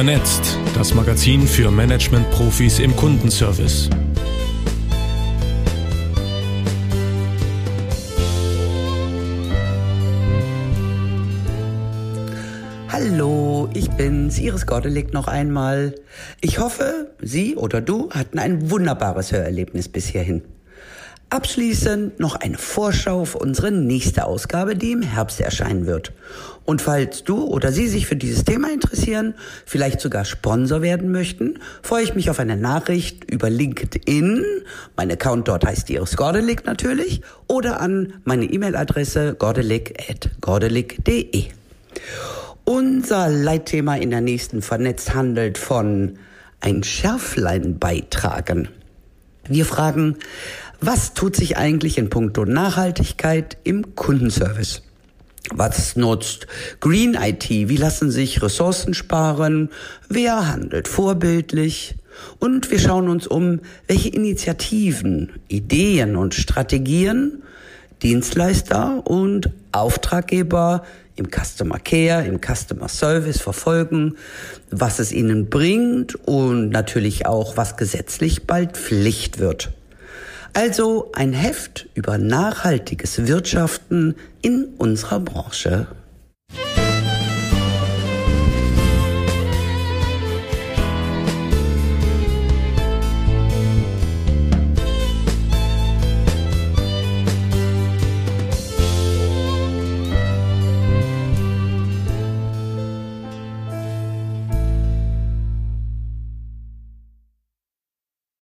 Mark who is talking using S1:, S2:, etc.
S1: Vernetzt, das Magazin für Management-Profis im Kundenservice.
S2: Hallo, ich bin's, Iris Gordelik noch einmal. Ich hoffe, Sie oder du hatten ein wunderbares Hörerlebnis bis hierhin. Abschließend noch eine Vorschau auf unsere nächste Ausgabe, die im Herbst erscheinen wird. Und falls du oder sie sich für dieses Thema interessieren, vielleicht sogar Sponsor werden möchten, freue ich mich auf eine Nachricht über LinkedIn. Mein Account dort heißt Iris Gordelik natürlich. Oder an meine E-Mail-Adresse gordelik.gordelik.de. Unser Leitthema in der nächsten Vernetzt handelt von ein Schärflein beitragen. Wir fragen, was tut sich eigentlich in puncto Nachhaltigkeit im Kundenservice? Was nutzt Green IT? Wie lassen sich Ressourcen sparen? Wer handelt vorbildlich? Und wir schauen uns um, welche Initiativen, Ideen und Strategien Dienstleister und Auftraggeber im Customer Care, im Customer Service verfolgen, was es ihnen bringt und natürlich auch, was gesetzlich bald Pflicht wird. Also ein Heft über nachhaltiges Wirtschaften in unserer Branche.